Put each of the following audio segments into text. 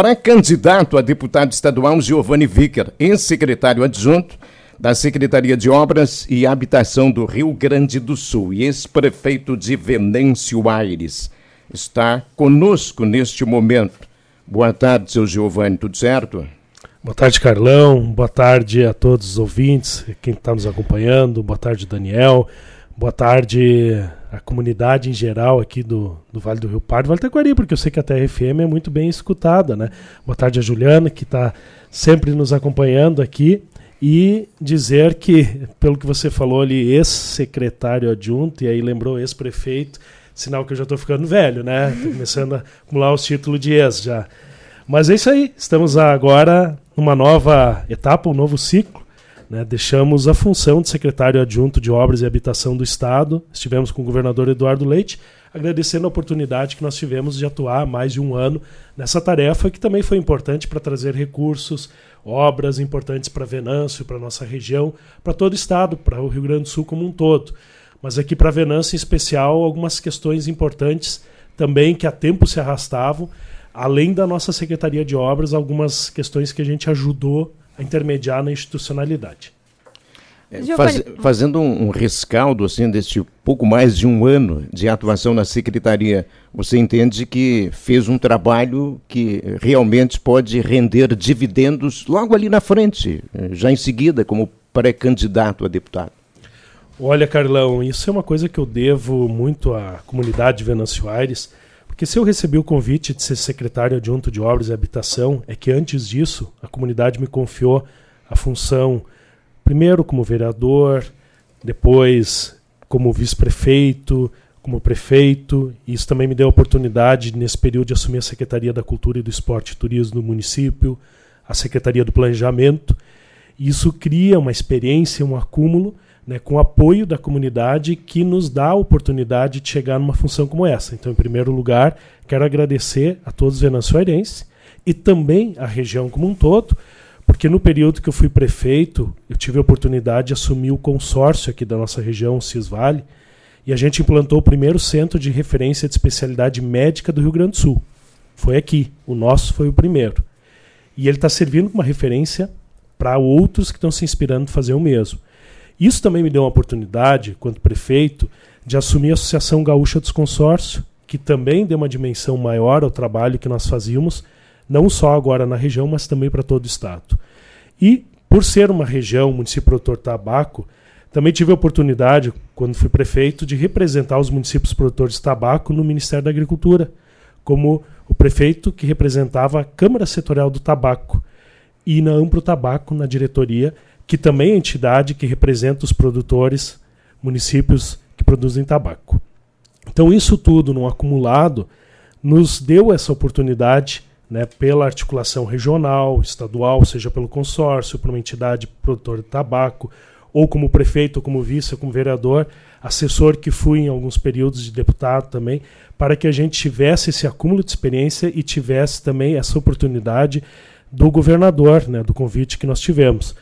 pré-candidato a deputado estadual Giovanni Vicker, ex-secretário adjunto da Secretaria de Obras e Habitação do Rio Grande do Sul e ex-prefeito de Venâncio Aires, está conosco neste momento. Boa tarde, seu Giovanni, tudo certo? Boa tarde, Carlão. Boa tarde a todos os ouvintes, quem está nos acompanhando. Boa tarde, Daniel. Boa tarde à comunidade em geral aqui do, do Vale do Rio Pardo, Vale Taquari, porque eu sei que a TRFM é muito bem escutada, né? Boa tarde a Juliana, que está sempre nos acompanhando aqui. E dizer que, pelo que você falou ali, ex-secretário adjunto, e aí lembrou ex-prefeito, Sinal que eu já estou ficando velho, né? Tô começando a acumular os títulos de ex já. Mas é isso aí. Estamos agora numa nova etapa, um novo ciclo. Né? Deixamos a função de secretário adjunto de Obras e Habitação do Estado. Estivemos com o governador Eduardo Leite, agradecendo a oportunidade que nós tivemos de atuar mais de um ano nessa tarefa, que também foi importante para trazer recursos, obras importantes para Venâncio, para nossa região, para todo o Estado, para o Rio Grande do Sul como um todo. Mas aqui para Venâncio, em especial, algumas questões importantes também que há tempo se arrastavam, além da nossa Secretaria de Obras, algumas questões que a gente ajudou a intermediar na institucionalidade. É, faz, fazendo um, um, rescaldo assim deste pouco mais de um ano de atuação na secretaria, você entende que fez um trabalho que realmente pode render dividendos logo ali na frente, já em seguida, como pré-candidato a deputado? Olha, Carlão, isso é uma coisa que eu devo muito à comunidade de Venâncio Aires, porque se eu recebi o convite de ser secretário adjunto de Obras e Habitação, é que antes disso a comunidade me confiou a função, primeiro como vereador, depois como vice-prefeito, como prefeito, e isso também me deu a oportunidade, nesse período, de assumir a Secretaria da Cultura e do Esporte e Turismo do município, a Secretaria do Planejamento. E isso cria uma experiência, um acúmulo né, com apoio da comunidade que nos dá a oportunidade de chegar numa função como essa. Então, em primeiro lugar, quero agradecer a todos os venezuelenses e também a região como um todo, porque no período que eu fui prefeito, eu tive a oportunidade de assumir o consórcio aqui da nossa região, o Cisvale, e a gente implantou o primeiro centro de referência de especialidade médica do Rio Grande do Sul. Foi aqui, o nosso foi o primeiro. E ele está servindo como uma referência para outros que estão se inspirando em fazer o mesmo. Isso também me deu uma oportunidade, quanto prefeito, de assumir a Associação Gaúcha dos Consórcios, que também deu uma dimensão maior ao trabalho que nós fazíamos, não só agora na região, mas também para todo o Estado. E, por ser uma região, município produtor tabaco, também tive a oportunidade, quando fui prefeito, de representar os municípios produtores de tabaco no Ministério da Agricultura, como o prefeito que representava a Câmara Setorial do Tabaco e na Ampro Tabaco, na diretoria, que também é entidade que representa os produtores, municípios que produzem tabaco. Então, isso tudo, num acumulado, nos deu essa oportunidade, né, pela articulação regional, estadual, seja pelo consórcio, por uma entidade produtora de tabaco, ou como prefeito, ou como vice, ou como vereador, assessor que fui em alguns períodos de deputado também, para que a gente tivesse esse acúmulo de experiência e tivesse também essa oportunidade do governador, né, do convite que nós tivemos.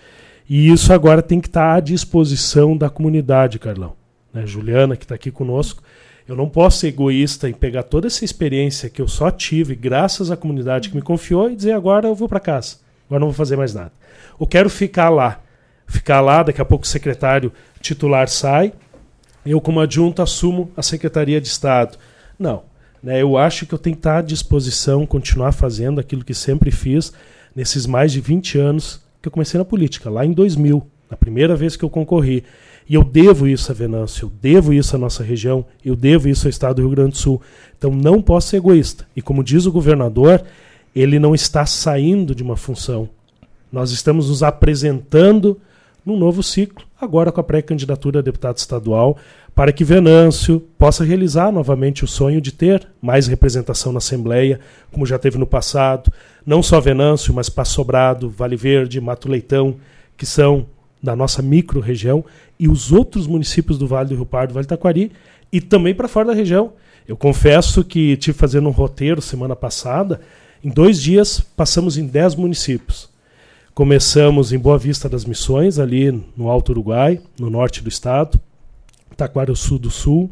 E isso agora tem que estar à disposição da comunidade, Carlão. Né? Juliana, que está aqui conosco. Eu não posso ser egoísta em pegar toda essa experiência que eu só tive graças à comunidade que me confiou e dizer agora eu vou para casa. Agora não vou fazer mais nada. Eu quero ficar lá. Ficar lá, daqui a pouco o secretário titular sai, eu como adjunto assumo a Secretaria de Estado. Não. Né, eu acho que eu tenho que estar à disposição, continuar fazendo aquilo que sempre fiz nesses mais de 20 anos que eu comecei na política, lá em 2000, na primeira vez que eu concorri. E eu devo isso a Venâncio, eu devo isso à nossa região, eu devo isso ao estado do Rio Grande do Sul. Então não posso ser egoísta. E como diz o governador, ele não está saindo de uma função. Nós estamos nos apresentando num novo ciclo, agora com a pré-candidatura a deputado estadual, para que Venâncio possa realizar novamente o sonho de ter mais representação na Assembleia, como já teve no passado, não só Venâncio, mas Passo Sobrado, Vale Verde, Mato Leitão, que são da nossa micro-região, e os outros municípios do Vale do Rio Pardo, Vale do Taquari, e também para fora da região. Eu confesso que tive fazendo um roteiro semana passada, em dois dias passamos em dez municípios. Começamos em Boa Vista das Missões, ali no Alto Uruguai, no norte do estado, Taquarussu do Sul.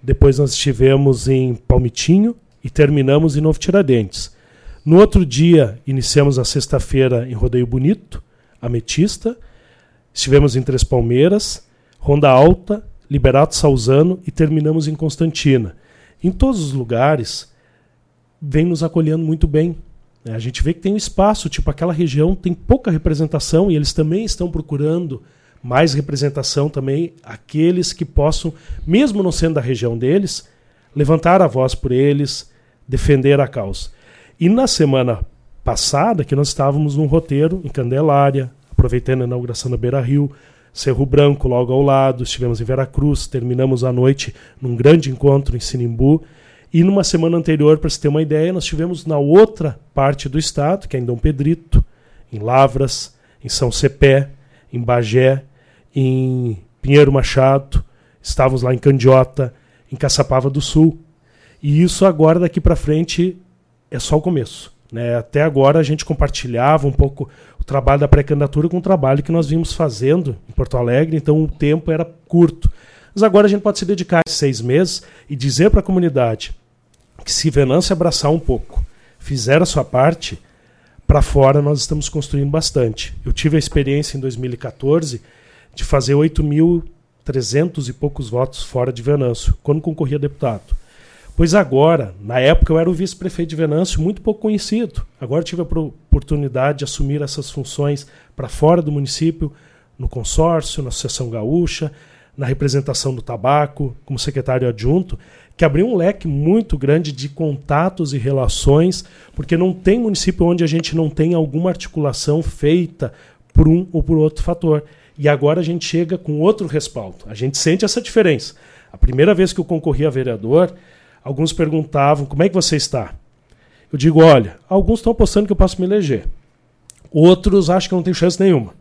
Depois nós estivemos em Palmitinho e terminamos em Novo Tiradentes. No outro dia, iniciamos a sexta-feira em Rodeio Bonito, Ametista. Estivemos em Três Palmeiras, Ronda Alta, Liberato Salzano e terminamos em Constantina. Em todos os lugares, vem nos acolhendo muito bem. A gente vê que tem um espaço, tipo, aquela região tem pouca representação e eles também estão procurando mais representação também, aqueles que possam, mesmo não sendo da região deles, levantar a voz por eles, defender a causa. E na semana passada, que nós estávamos num roteiro em Candelária, aproveitando a inauguração da Beira Rio, Cerro Branco logo ao lado, estivemos em Veracruz, terminamos a noite num grande encontro em Sinimbu. E numa semana anterior, para se ter uma ideia, nós tivemos na outra parte do estado, que é em Dom Pedrito, em Lavras, em São Cepé, em Bagé, em Pinheiro Machado, estávamos lá em Candiota, em Caçapava do Sul. E isso agora, daqui para frente, é só o começo. Né? Até agora a gente compartilhava um pouco o trabalho da pré-candidatura com o trabalho que nós vimos fazendo em Porto Alegre, então o tempo era curto. Mas agora a gente pode se dedicar a seis meses e dizer para a comunidade que se Venâncio abraçar um pouco, fizer a sua parte, para fora nós estamos construindo bastante. Eu tive a experiência em 2014 de fazer 8.300 e poucos votos fora de Venâncio, quando concorria a deputado. Pois agora, na época eu era o vice-prefeito de Venâncio, muito pouco conhecido. Agora tive a oportunidade de assumir essas funções para fora do município, no consórcio, na Associação Gaúcha, na representação do tabaco, como secretário adjunto, que abriu um leque muito grande de contatos e relações, porque não tem município onde a gente não tem alguma articulação feita por um ou por outro fator. E agora a gente chega com outro respaldo. A gente sente essa diferença. A primeira vez que eu concorri a vereador, alguns perguntavam: como é que você está? Eu digo: olha, alguns estão apostando que eu posso me eleger. Outros acham que eu não tenho chance nenhuma.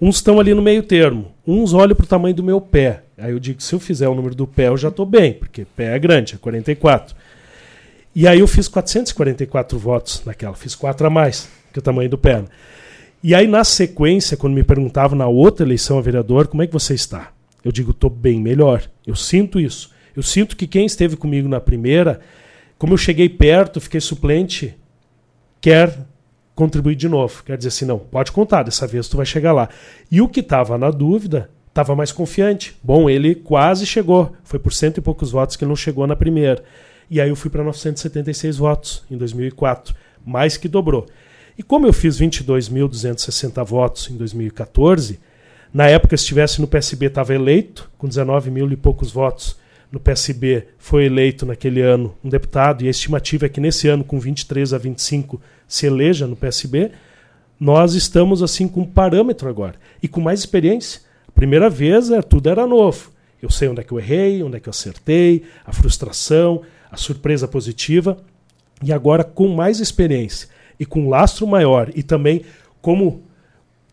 Uns estão ali no meio termo. Uns olham para o tamanho do meu pé. Aí eu digo: se eu fizer o número do pé, eu já estou bem, porque pé é grande, é 44. E aí eu fiz 444 votos naquela, fiz quatro a mais que o tamanho do pé. E aí, na sequência, quando me perguntavam na outra eleição a vereador, como é que você está? Eu digo, estou bem melhor. Eu sinto isso. Eu sinto que quem esteve comigo na primeira, como eu cheguei perto, fiquei suplente, quer contribuir de novo. Quer dizer assim, não, pode contar, dessa vez tu vai chegar lá. E o que estava na dúvida, estava mais confiante. Bom, ele quase chegou. Foi por cento e poucos votos que ele não chegou na primeira. E aí eu fui para 976 votos em 2004, mais que dobrou. E como eu fiz 22.260 votos em 2014, na época, se estivesse no PSB, estava eleito, com 19 mil e poucos votos no PSB, foi eleito naquele ano um deputado, e a estimativa é que nesse ano, com 23 a 25, se eleja no PSB. Nós estamos assim com um parâmetro agora e com mais experiência. A primeira vez é, tudo era novo. Eu sei onde é que eu errei, onde é que eu acertei, a frustração, a surpresa positiva. E agora, com mais experiência e com lastro maior e também como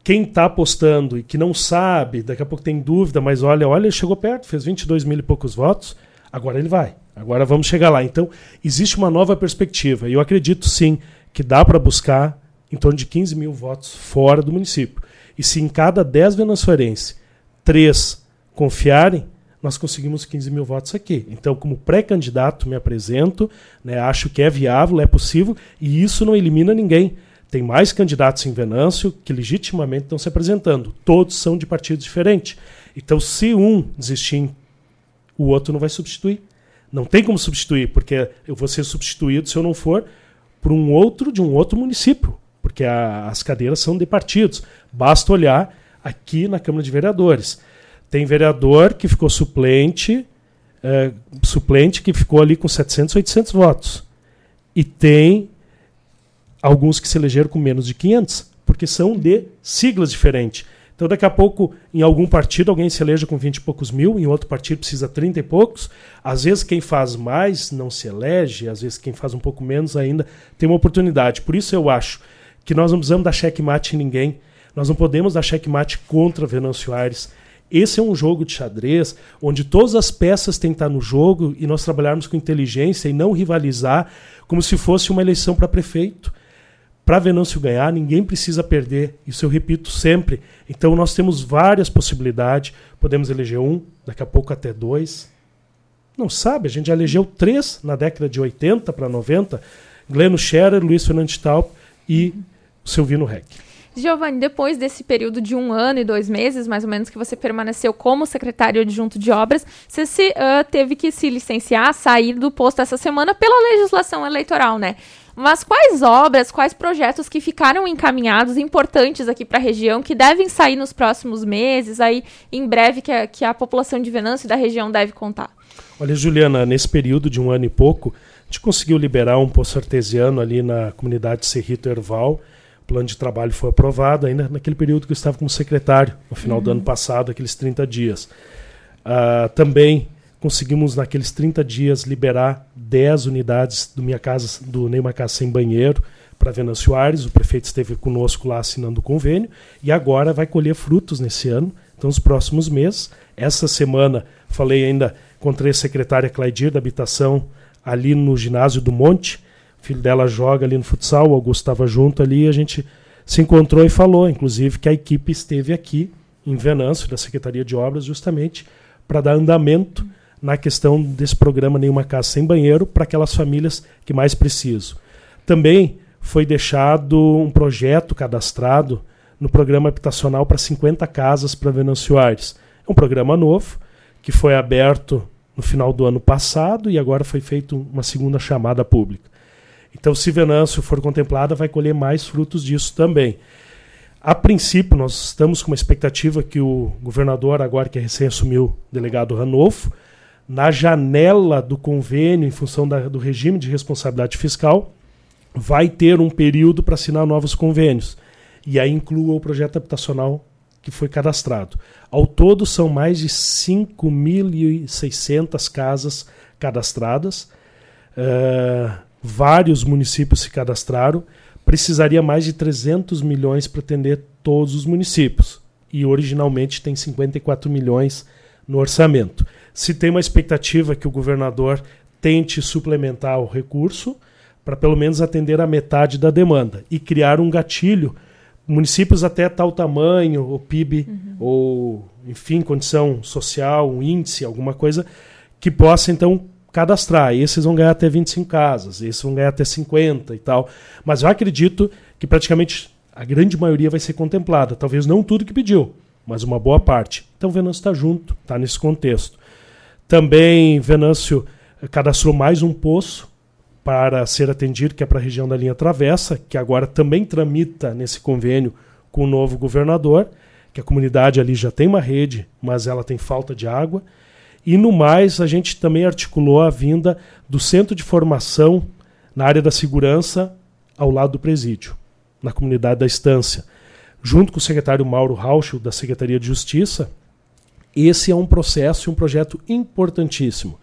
quem está apostando e que não sabe, daqui a pouco tem dúvida, mas olha, olha, chegou perto, fez 22 mil e poucos votos, agora ele vai. Agora vamos chegar lá. Então, existe uma nova perspectiva. E eu acredito sim que dá para buscar em torno de 15 mil votos fora do município. E se em cada 10 venezuelenses, três confiarem, nós conseguimos 15 mil votos aqui. Então, como pré-candidato, me apresento, né, acho que é viável, é possível, e isso não elimina ninguém. Tem mais candidatos em Venâncio que legitimamente estão se apresentando. Todos são de partidos diferentes. Então, se um desistir, o outro não vai substituir. Não tem como substituir, porque eu vou ser substituído se eu não for por um outro de um outro município, porque a, as cadeiras são de partidos. Basta olhar aqui na Câmara de Vereadores. Tem vereador que ficou suplente, é, suplente que ficou ali com 700, 800 votos. E tem alguns que se elegeram com menos de 500, porque são de siglas diferentes. Então, daqui a pouco, em algum partido, alguém se eleja com 20 e poucos mil, em outro partido precisa 30 e poucos. Às vezes, quem faz mais não se elege, às vezes, quem faz um pouco menos ainda tem uma oportunidade. Por isso, eu acho que nós não precisamos dar checkmate em ninguém. Nós não podemos dar checkmate contra Venâncio Aires. Esse é um jogo de xadrez onde todas as peças têm que estar no jogo e nós trabalharmos com inteligência e não rivalizar como se fosse uma eleição para prefeito. Para Venâncio ganhar, ninguém precisa perder. Isso eu repito sempre. Então nós temos várias possibilidades. Podemos eleger um, daqui a pouco até dois. Não sabe, a gente já elegeu três na década de 80 para 90. Gleno Scherer, Luiz Fernandes Taup e Silvino Reck. Giovanni, depois desse período de um ano e dois meses, mais ou menos, que você permaneceu como secretário adjunto de obras, você se, uh, teve que se licenciar, sair do posto essa semana pela legislação eleitoral, né? Mas quais obras, quais projetos que ficaram encaminhados, importantes aqui para a região, que devem sair nos próximos meses, aí em breve, que a, que a população de Venâncio e da região deve contar? Olha, Juliana, nesse período de um ano e pouco, a gente conseguiu liberar um poço artesiano ali na comunidade Cerrito Erval, plano de trabalho foi aprovado ainda naquele período que eu estava como secretário, no final uhum. do ano passado, aqueles 30 dias. Uh, também conseguimos, naqueles 30 dias, liberar 10 unidades do Minha Casa, do Neymar Casa Sem Banheiro para Venâncio Aires. O prefeito esteve conosco lá assinando o convênio e agora vai colher frutos nesse ano. Então, nos próximos meses. Essa semana, falei ainda, encontrei a secretária Claidir da Habitação ali no ginásio do Monte filho dela joga ali no futsal, o Augusto estava junto ali, a gente se encontrou e falou, inclusive, que a equipe esteve aqui em Venâncio, da Secretaria de Obras, justamente para dar andamento na questão desse programa Nenhuma Casa Sem Banheiro para aquelas famílias que mais precisam. Também foi deixado um projeto cadastrado no programa habitacional para 50 casas para Venâncio Aires. É um programa novo que foi aberto no final do ano passado e agora foi feita uma segunda chamada pública. Então, se Venâncio for contemplada, vai colher mais frutos disso também. A princípio, nós estamos com uma expectativa que o governador, agora que recém assumiu o delegado Ranolfo, na janela do convênio, em função da, do regime de responsabilidade fiscal, vai ter um período para assinar novos convênios. E aí inclua o projeto habitacional que foi cadastrado. Ao todo, são mais de 5.600 casas cadastradas. Uh, vários municípios se cadastraram, precisaria mais de 300 milhões para atender todos os municípios. E originalmente tem 54 milhões no orçamento. Se tem uma expectativa que o governador tente suplementar o recurso para pelo menos atender a metade da demanda e criar um gatilho, municípios até tal tamanho, ou PIB, uhum. ou enfim, condição social, um índice, alguma coisa que possa então cadastrar. Esses vão ganhar até 25 casas, esses vão ganhar até 50 e tal. Mas eu acredito que praticamente a grande maioria vai ser contemplada. Talvez não tudo que pediu, mas uma boa parte. Então Venâncio está junto, está nesse contexto. Também Venâncio cadastrou mais um poço para ser atendido, que é para a região da linha Travessa, que agora também tramita nesse convênio com o novo governador, que a comunidade ali já tem uma rede, mas ela tem falta de água. E no mais, a gente também articulou a vinda do centro de formação na área da segurança ao lado do presídio, na comunidade da estância. Junto com o secretário Mauro Rauschel, da Secretaria de Justiça, esse é um processo e um projeto importantíssimo,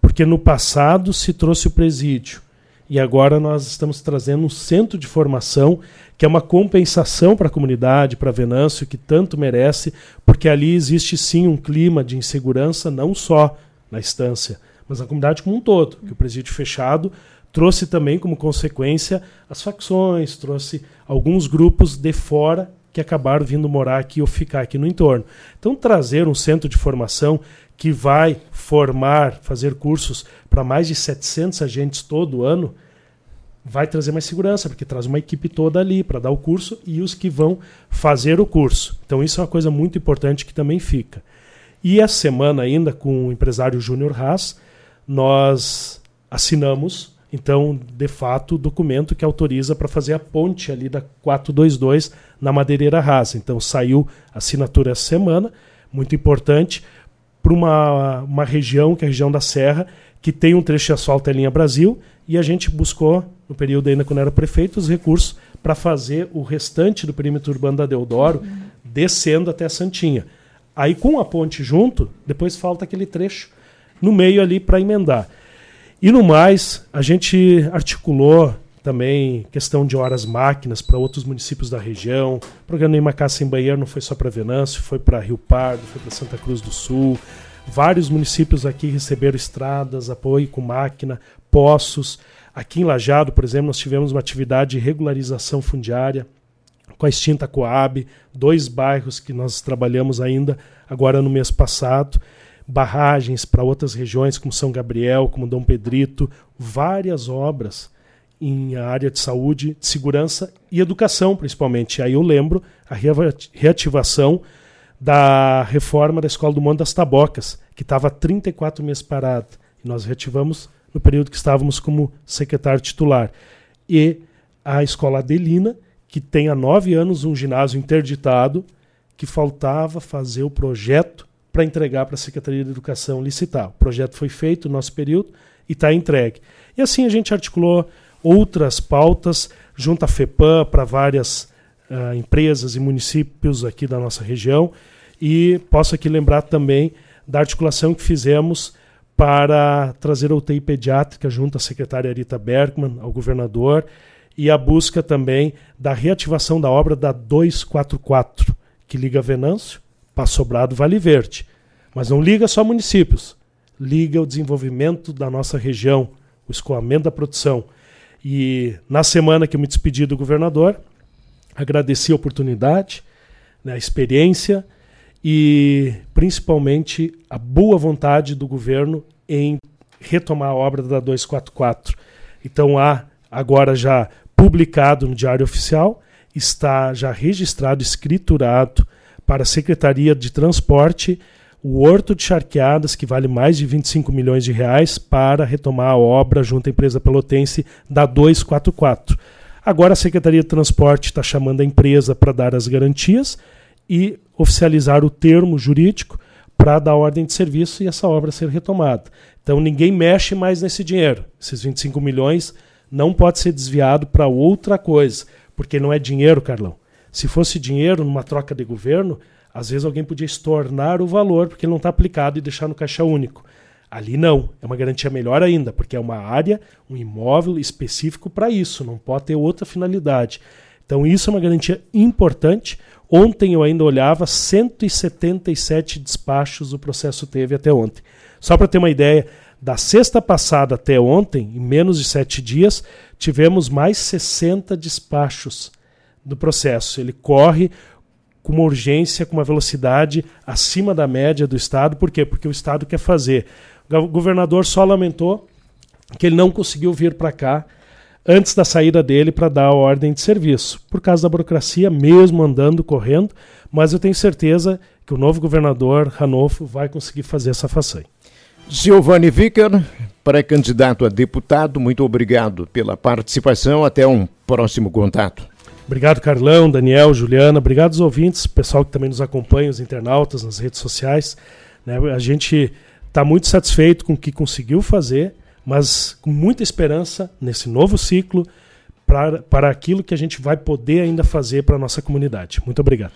porque no passado se trouxe o presídio, e agora nós estamos trazendo um centro de formação que é uma compensação para a comunidade, para Venâncio, que tanto merece, porque ali existe sim um clima de insegurança, não só na estância, mas na comunidade como um todo. Que o presídio fechado trouxe também como consequência as facções, trouxe alguns grupos de fora que acabaram vindo morar aqui ou ficar aqui no entorno. Então, trazer um centro de formação que vai formar, fazer cursos para mais de 700 agentes todo ano, vai trazer mais segurança, porque traz uma equipe toda ali para dar o curso e os que vão fazer o curso. Então, isso é uma coisa muito importante que também fica. E essa semana, ainda com o empresário Júnior Haas, nós assinamos, então, de fato, documento que autoriza para fazer a ponte ali da 422 na Madeireira Haas. Então, saiu assinatura essa semana, muito importante para uma, uma região, que é a região da Serra, que tem um trecho de asfalto em linha Brasil, e a gente buscou, no período ainda quando era prefeito, os recursos para fazer o restante do perímetro urbano da Deodoro, uhum. descendo até Santinha. Aí, com a ponte junto, depois falta aquele trecho no meio ali para emendar. E no mais, a gente articulou também questão de horas máquinas para outros municípios da região. O programa Casa Sem Banheiro não foi só para Venâncio, foi para Rio Pardo, foi para Santa Cruz do Sul. Vários municípios aqui receberam estradas, apoio com máquina, poços. Aqui em Lajado, por exemplo, nós tivemos uma atividade de regularização fundiária com a extinta Coab, dois bairros que nós trabalhamos ainda agora no mês passado, barragens para outras regiões como São Gabriel, como Dom Pedrito, várias obras em área de saúde, de segurança e educação, principalmente. Aí eu lembro a reativação da reforma da Escola do Monte das Tabocas, que estava há 34 meses parada. E nós reativamos no período que estávamos como secretário titular. E a Escola Adelina, que tem há nove anos um ginásio interditado, que faltava fazer o projeto para entregar para a Secretaria de Educação licitar. O projeto foi feito no nosso período e está entregue. E assim a gente articulou outras pautas junto à FEPAM para várias uh, empresas e municípios aqui da nossa região. E posso aqui lembrar também da articulação que fizemos para trazer a UTI pediátrica junto à secretária Rita Bergman, ao governador, e a busca também da reativação da obra da 244, que liga Venâncio, Passo Sobrado, Vale Verde. Mas não liga só municípios, liga o desenvolvimento da nossa região, o escoamento da produção. E na semana que eu me despedi do governador, agradeci a oportunidade, né, a experiência e principalmente a boa vontade do governo em retomar a obra da 244. Então há agora já publicado no Diário Oficial, está já registrado, escriturado para a Secretaria de Transporte o Horto de Charqueadas, que vale mais de 25 milhões de reais, para retomar a obra junto à empresa pelotense da 244. Agora a Secretaria de Transporte está chamando a empresa para dar as garantias e oficializar o termo jurídico para dar ordem de serviço e essa obra ser retomada. Então ninguém mexe mais nesse dinheiro. Esses 25 milhões não pode ser desviado para outra coisa, porque não é dinheiro, Carlão. Se fosse dinheiro numa troca de governo, às vezes alguém podia estornar o valor porque não está aplicado e deixar no caixa único. Ali não, é uma garantia melhor ainda, porque é uma área, um imóvel específico para isso, não pode ter outra finalidade. Então isso é uma garantia importante. Ontem eu ainda olhava 177 despachos o processo teve até ontem. Só para ter uma ideia, da sexta passada até ontem, em menos de sete dias, tivemos mais 60 despachos do processo. Ele corre com uma urgência, com uma velocidade acima da média do Estado. Por quê? Porque o Estado quer fazer. O governador só lamentou que ele não conseguiu vir para cá antes da saída dele para dar a ordem de serviço, por causa da burocracia, mesmo andando, correndo, mas eu tenho certeza que o novo governador, Ranolfo, vai conseguir fazer essa façanha. Giovanni Vicker, pré-candidato a deputado, muito obrigado pela participação. Até um próximo contato. Obrigado, Carlão, Daniel, Juliana. Obrigado aos ouvintes, pessoal que também nos acompanha, os internautas nas redes sociais. Né? A gente está muito satisfeito com o que conseguiu fazer, mas com muita esperança nesse novo ciclo para, para aquilo que a gente vai poder ainda fazer para a nossa comunidade. Muito obrigado.